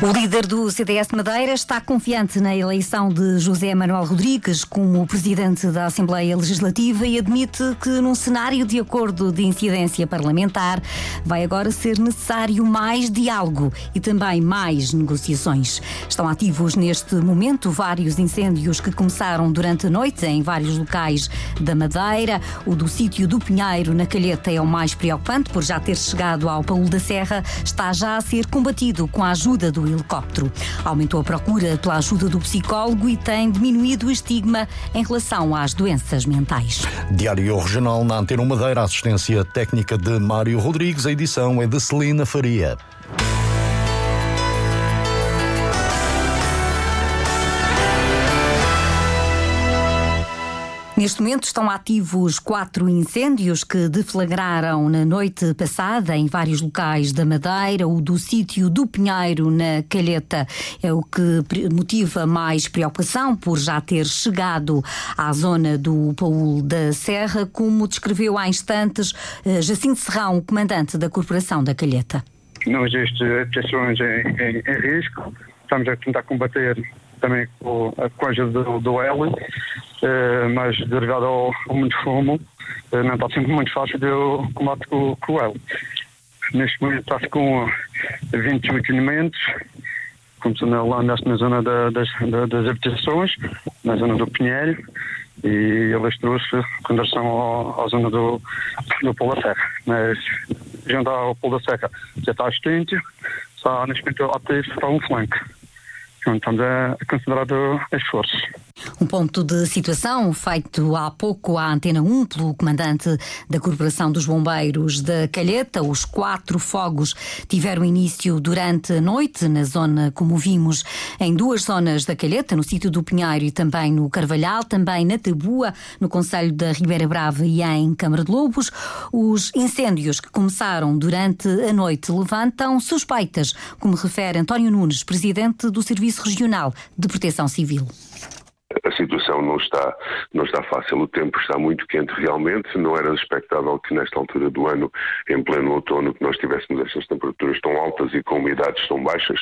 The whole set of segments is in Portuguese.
O líder do CDS de Madeira está confiante na eleição de José Manuel Rodrigues como presidente da Assembleia Legislativa e admite que, num cenário de acordo de incidência parlamentar, vai agora ser necessário mais diálogo e também mais negociações. Estão ativos neste momento vários incêndios que começaram durante a noite em vários locais da Madeira. O do sítio do Pinheiro, na Calheta, é o mais preocupante por já ter chegado ao Paulo da Serra. Está já a ser combatido com a ajuda do helicóptero. Aumentou a procura pela ajuda do psicólogo e tem diminuído o estigma em relação às doenças mentais. Diário Regional na Antena Madeira, assistência técnica de Mário Rodrigues, a edição é de Celina Faria. Neste momento estão ativos quatro incêndios que deflagraram na noite passada em vários locais da Madeira. O do sítio do Pinheiro, na Calheta, é o que motiva mais preocupação por já ter chegado à zona do Paul da Serra, como descreveu há instantes eh, Jacinto Serrão, comandante da Corporação da Calheta. Não existe habitações em, em, em risco. Estamos a tentar combater também com, a ajuda do, do L, eh, mas derivado ao, ao muito fumo, eh, não está sempre muito fácil de combate com, com o L. Neste momento está-se com 28 elementos, começando lá na zona da, das, das habitações, na zona do Pinheiro, e eles trouxe com relação à zona do, do Polo da Serra. Mas junto ao Polo da Serra já está extinto, só neste momento ativo para um flanco. Então, estamos a considerar esforços. Um ponto de situação feito há pouco à Antena 1 pelo comandante da Corporação dos Bombeiros da Calheta. Os quatro fogos tiveram início durante a noite na zona, como vimos, em duas zonas da Calheta, no sítio do Pinheiro e também no Carvalhal, também na Tabua, no Conselho da Ribeira Brava e em Câmara de Lobos. Os incêndios que começaram durante a noite levantam suspeitas, como refere António Nunes, presidente do Serviço Regional de Proteção Civil a situação não está, não está fácil, o tempo está muito quente realmente, não era expectável que nesta altura do ano, em pleno outono, que nós tivéssemos estas temperaturas tão altas e com umidades tão baixas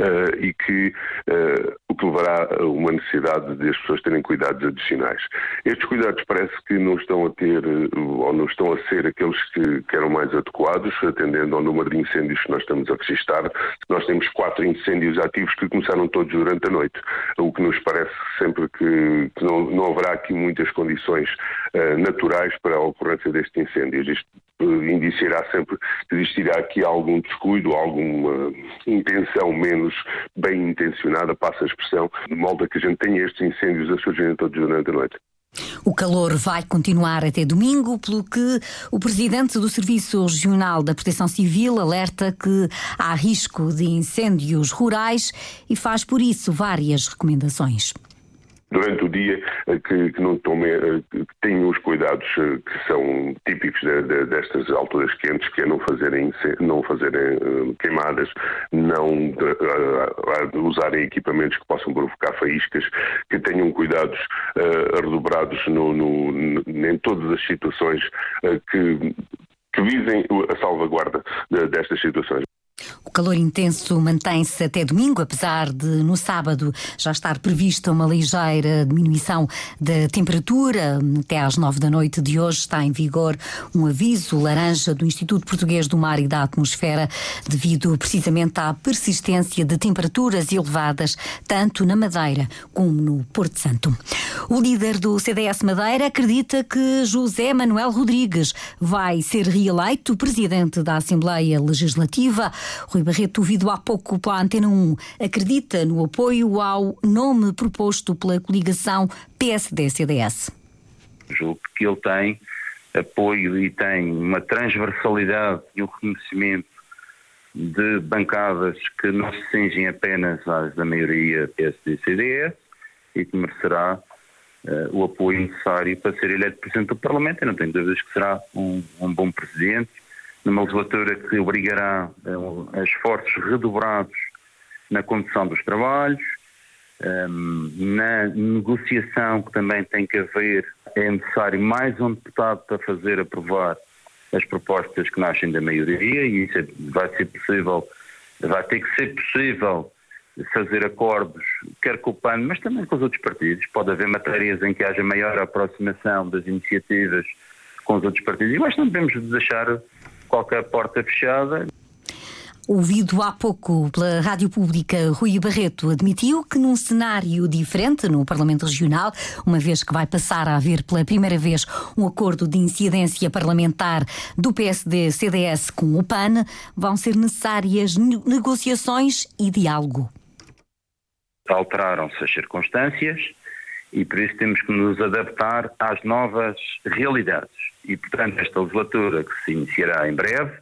uh, e que uh, o que levará a uma necessidade de as pessoas terem cuidados adicionais. Estes cuidados parece que não estão a ter uh, ou não estão a ser aqueles que, que eram mais adequados, atendendo ao número de incêndios que nós estamos a registrar. Nós temos quatro incêndios ativos que começaram todos durante a noite, o que nos parece sempre que, que não, não, haverá aqui muitas condições uh, naturais para a ocorrência destes incêndios. Isto uh, indiciará sempre que existirá aqui algum descuido, alguma intenção menos bem intencionada, passa a expressão, de modo a que a gente tenha estes incêndios a surgirem todos durante a noite. O calor vai continuar até domingo, pelo que o presidente do Serviço Regional da Proteção Civil alerta que há risco de incêndios rurais e faz por isso várias recomendações durante o dia eh, que, que não tomem, eh, que tenham os cuidados eh, que são típicos de, de, destas alturas quentes, que é não fazerem, não fazerem queimadas, não usarem equipamentos que possam provocar faíscas, que tenham cuidados redobrados no, no, em todas as situações que, que visem a salvaguarda destas situações. O calor intenso mantém-se até domingo, apesar de no sábado já estar prevista uma ligeira diminuição da temperatura. Até às nove da noite de hoje está em vigor um aviso laranja do Instituto Português do Mar e da Atmosfera, devido precisamente à persistência de temperaturas elevadas, tanto na Madeira como no Porto Santo. O líder do CDS Madeira acredita que José Manuel Rodrigues vai ser reeleito presidente da Assembleia Legislativa. Rui Barreto, ouvido há pouco pela Antena 1, acredita no apoio ao nome proposto pela coligação PSD-CDS? Julgo que ele tem apoio e tem uma transversalidade e um reconhecimento de bancadas que não se cingem apenas às da maioria PSD-CDS e que merecerá uh, o apoio necessário para ser eleito Presidente do Parlamento. Eu não tenho dúvidas que será um, um bom Presidente numa legislatura que obrigará a, a esforços redobrados na condução dos trabalhos, um, na negociação que também tem que haver, é necessário mais um deputado para fazer aprovar as propostas que nascem da maioria e isso é, vai ser possível, vai ter que ser possível fazer acordos, quer com o PAN, mas também com os outros partidos. Pode haver matérias em que haja maior aproximação das iniciativas com os outros partidos. E que não devemos deixar qualquer porta fechada. Ouvido há pouco pela Rádio Pública, Rui Barreto admitiu que num cenário diferente no Parlamento Regional, uma vez que vai passar a haver pela primeira vez um acordo de incidência parlamentar do PSD-CDS com o PAN, vão ser necessárias negociações e diálogo. Alteraram-se as circunstâncias e por isso temos que nos adaptar às novas realidades. E, portanto, esta legislatura que se iniciará em breve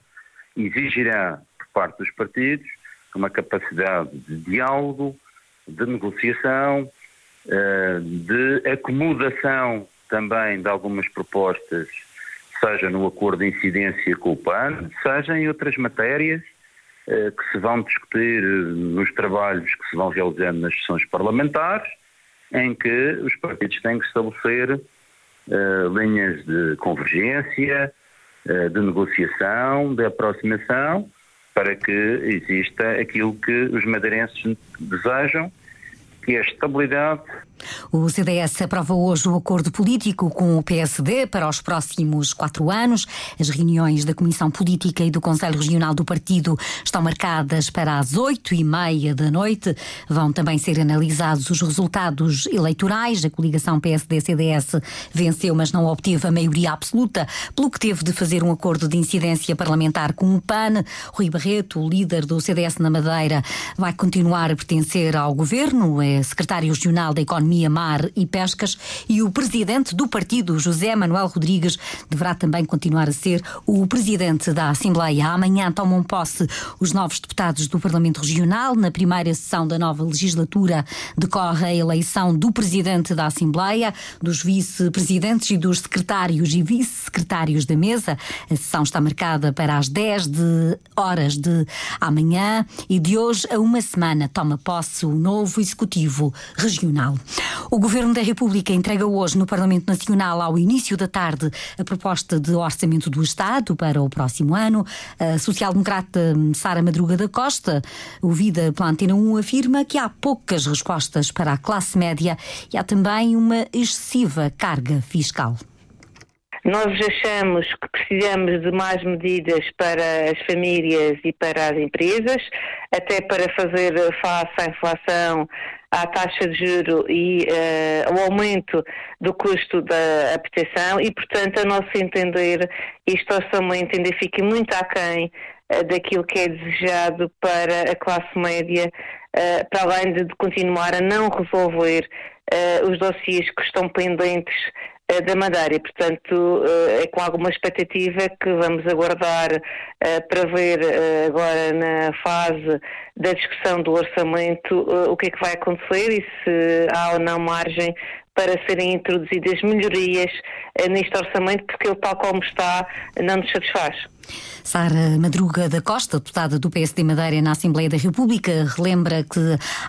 exigirá parte dos partidos, uma capacidade de diálogo, de negociação, eh, de acomodação também de algumas propostas, seja no acordo de incidência com o PAN, seja em outras matérias eh, que se vão discutir nos trabalhos que se vão realizando nas sessões parlamentares, em que os partidos têm que estabelecer linhas de convergência, uh, de negociação, de aproximação para que exista aquilo que os madeirenses desejam, que é estabilidade o CDS aprova hoje o acordo político com o PSD para os próximos quatro anos. As reuniões da Comissão Política e do Conselho Regional do Partido estão marcadas para as oito e meia da noite. Vão também ser analisados os resultados eleitorais. A coligação PSD-CDS venceu, mas não obteve a maioria absoluta, pelo que teve de fazer um acordo de incidência parlamentar com o PAN. Rui Barreto, o líder do CDS na Madeira, vai continuar a pertencer ao governo, é secretário regional da Economia Economia, Mar e Pescas e o presidente do partido, José Manuel Rodrigues, deverá também continuar a ser o presidente da Assembleia. Amanhã tomam posse os novos deputados do Parlamento Regional. Na primeira sessão da nova legislatura decorre a eleição do presidente da Assembleia, dos vice-presidentes e dos secretários e vice-secretários da mesa. A sessão está marcada para as 10 de horas de amanhã e de hoje a uma semana toma posse o novo executivo regional. O Governo da República entrega hoje no Parlamento Nacional, ao início da tarde, a proposta de orçamento do Estado para o próximo ano. A social-democrata Sara Madruga da Costa, ouvida pela Antena 1, afirma que há poucas respostas para a classe média e há também uma excessiva carga fiscal. Nós achamos que precisamos de mais medidas para as famílias e para as empresas, até para fazer face à inflação, à taxa de juro e uh, ao aumento do custo da habitação e, portanto, a nosso entender, este orçamento ainda fica muito aquém uh, daquilo que é desejado para a classe média, uh, para além de, de, continuar a não resolver os dossiês que estão pendentes da Madeira. Portanto, eh, é com alguma expectativa que vamos aguardar eh, para ver agora na fase da discussão do orçamento o que é que vai acontecer e se há ou não margem para serem introduzidas melhorias neste orçamento, porque ele, tal como está, não nos satisfaz. Sara Madruga da Costa, deputada do PSD Madeira na Assembleia da República, relembra que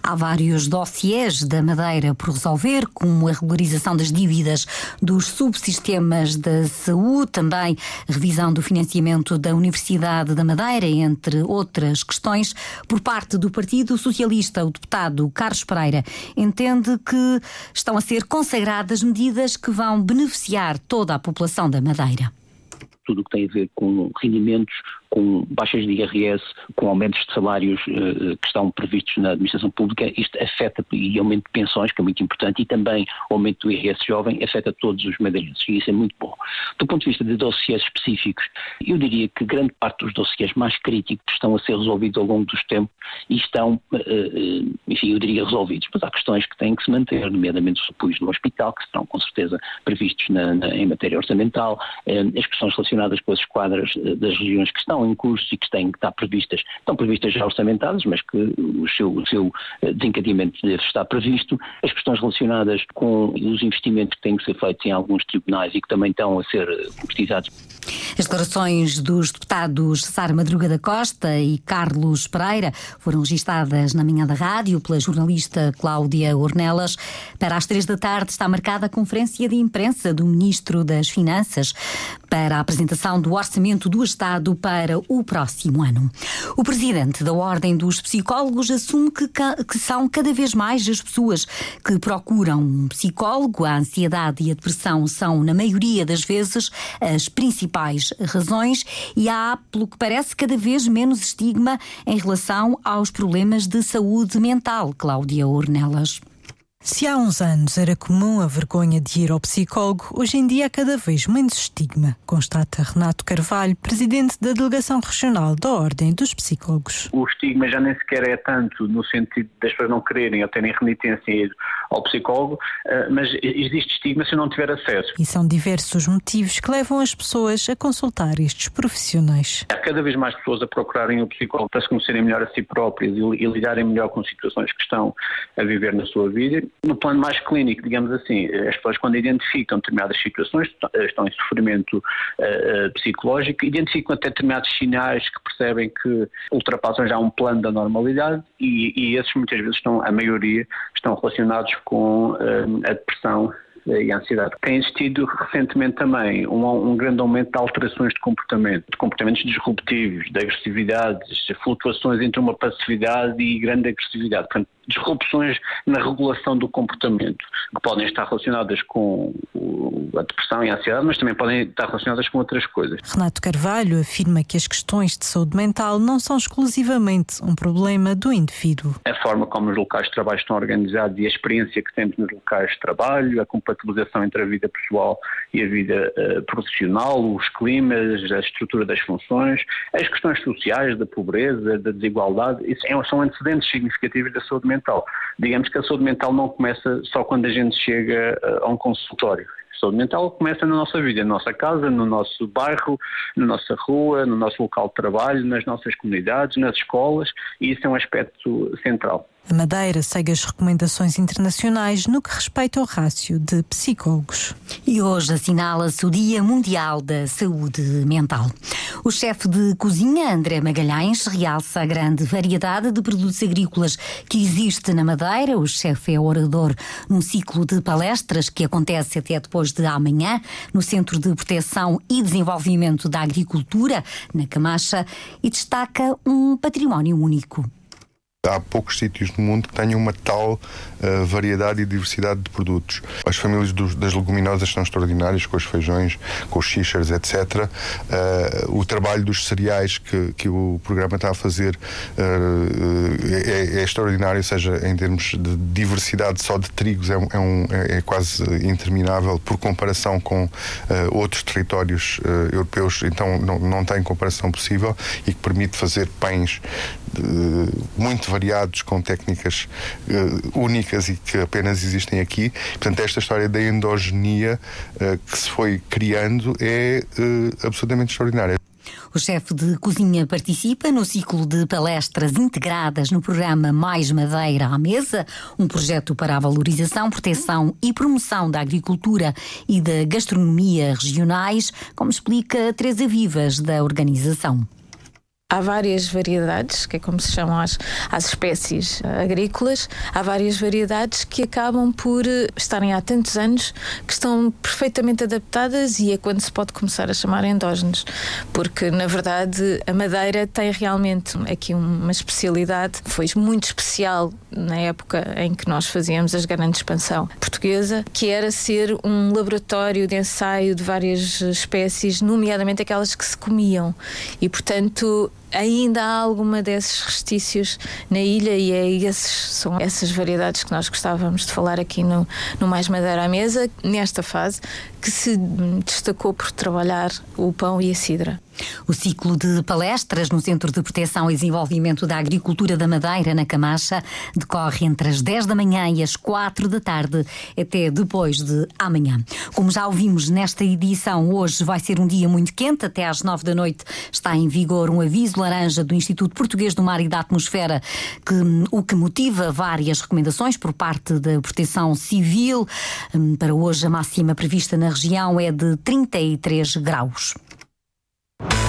há vários dossiês da Madeira por resolver, como a regularização das dívidas dos subsistemas da saúde, também revisão do financiamento da Universidade da Madeira, entre outras questões. Por parte do Partido Socialista, o deputado Carlos Pereira entende que estão a ser consagradas medidas que vão beneficiar toda a população da Madeira tudo o que tem a ver com rendimentos, com baixas de IRS, com aumentos de salários uh, que estão previstos na administração pública, isto afeta e aumento de pensões, que é muito importante, e também o aumento do IRS jovem afeta todos os madeirenses, e isso é muito bom. Do ponto de vista de dossiês específicos, eu diria que grande parte dos dossiês mais críticos estão a ser resolvidos ao longo dos tempos e estão, uh, enfim, eu diria resolvidos, mas há questões que têm que se manter, nomeadamente os apoios do hospital, que serão com certeza previstos na, na, em matéria orçamental, uh, as questões relacionadas com as esquadras das regiões que estão estão em curso e que têm que previstas, estão previstas já orçamentadas, mas que o seu, o seu eh, desencadeamento deve estar previsto, as questões relacionadas com os investimentos que têm que ser feitos em alguns tribunais e que também estão a ser concretizados. As declarações dos deputados Sara Madruga da Costa e Carlos Pereira foram registadas na manhã da rádio pela jornalista Cláudia Ornelas. Para as três da tarde está marcada a conferência de imprensa do Ministro das Finanças para a apresentação do Orçamento do Estado para o próximo ano. O presidente da Ordem dos Psicólogos assume que, que são cada vez mais as pessoas que procuram um psicólogo. A ansiedade e a depressão são, na maioria das vezes, as principais razões e há, pelo que parece, cada vez menos estigma em relação aos problemas de saúde mental. Cláudia Ornelas. Se há uns anos era comum a vergonha de ir ao psicólogo, hoje em dia há cada vez menos estigma, constata Renato Carvalho, presidente da Delegação Regional da Ordem dos Psicólogos. O estigma já nem sequer é tanto no sentido das pessoas não quererem ou terem renitência ir ao psicólogo, eh, mas existe estigma se não tiver acesso. E são diversos motivos que levam as pessoas a consultar estes profissionais. Há cada vez mais pessoas a procurarem o psicólogo para se conhecerem melhor a si próprias e lidarem melhor com situações que estão a viver na sua vida no plano mais clínico, digamos assim, as pessoas quando identificam determinadas situações, estão em sofrimento uh, psicológico, identificam até determinados sinais que percebem que ultrapassam já um plano da normalidade e, e esses muitas vezes estão, a maioria, estão relacionados com uh, a depressão e a ansiedade. Tem existido recentemente também um, um, grande aumento de alterações de comportamento, de comportamentos disruptivos, de agressividade, de flutuações entre uma passividade e grande agressividade. Portanto, disrupções na regulação do comportamento, que podem estar relacionadas com a depressão e a ansiedade, mas também podem estar relacionadas com outras coisas. Renato Carvalho afirma que as questões de saúde mental não são exclusivamente um problema do indivíduo. A forma como os locais de trabalho estão organizados e a experiência que temos nos locais de trabalho, a compatibilização entre a vida pessoal e a vida uh, profissional, os climas, a estrutura das funções, as questões sociais, da pobreza, da desigualdade, isso é, são antecedentes significativos da saúde mental mental. Digamos que a saúde mental não começa só quando a gente chega eh, a um consultório. A saúde mental começa na nossa vida, na nossa casa, no nosso bairro, na nossa rua, no nosso local de trabalho, nas nossas comunidades, nas escolas, e isso é um aspecto central. A Madeira segue as recomendações internacionais no que respeita ao rácio de psicólogos. E hoje assinala-se o Dia Mundial da Saúde Mental. O chefe de cozinha, André Magalhães, realça a grande variedade de produtos agrícolas que existe na Madeira. O chefe é orador num ciclo de palestras que acontece até depois de amanhã no Centro de Proteção e Desenvolvimento da Agricultura, na Camacha, e destaca um património único há poucos sítios no mundo que tenham uma tal uh, variedade e diversidade de produtos. As famílias dos, das leguminosas são extraordinárias, com os feijões, com os xícharos, etc. Uh, o trabalho dos cereais que, que o programa está a fazer uh, é, é, extraordinário, ou seja, em termos de diversidade só de trigos é, é, um, é, é quase interminável por comparação com outros territórios europeus, então não, não tem comparação possível e que permite fazer pães muito variados, com técnicas uh, únicas e que apenas existem aqui. Portanto, esta história da endogenia uh, que se foi criando é uh, absolutamente extraordinária. O chefe de cozinha participa no ciclo de palestras integradas no programa Mais Madeira à Mesa, um projeto para a valorização, proteção e promoção da agricultura e da gastronomia regionais, como explica Teresa Vivas, da organização. Há várias variedades, que é como se chamam as, as espécies agrícolas, há várias variedades que acabam por eh, estarem há tantos anos que estão perfeitamente adaptadas e é quando se pode começar a chamar endógenos, porque na verdade a madeira tem realmente aqui uma especialidade, foi muito especial na época em que nós fazíamos as grandes expansão portuguesa, que era ser um laboratório de ensaio de várias espécies, nomeadamente aquelas que se comiam. E portanto ainda há alguma desses restícios na ilha e é esses, são essas variedades que nós gostávamos de falar aqui no, no Mais Madeira à Mesa, nesta fase, que se destacou por trabalhar o pão e a cidra. O ciclo de palestras no Centro de Proteção e Desenvolvimento da Agricultura da Madeira, na Camacha, decorre entre as 10 da manhã e as 4 da tarde, até depois de amanhã. Como já ouvimos nesta edição, hoje vai ser um dia muito quente, até às 9 da noite está em vigor um aviso laranja do Instituto Português do Mar e da Atmosfera, que, o que motiva várias recomendações por parte da Proteção Civil. Hum, para hoje, a máxima prevista na região é de 33 graus. Bye.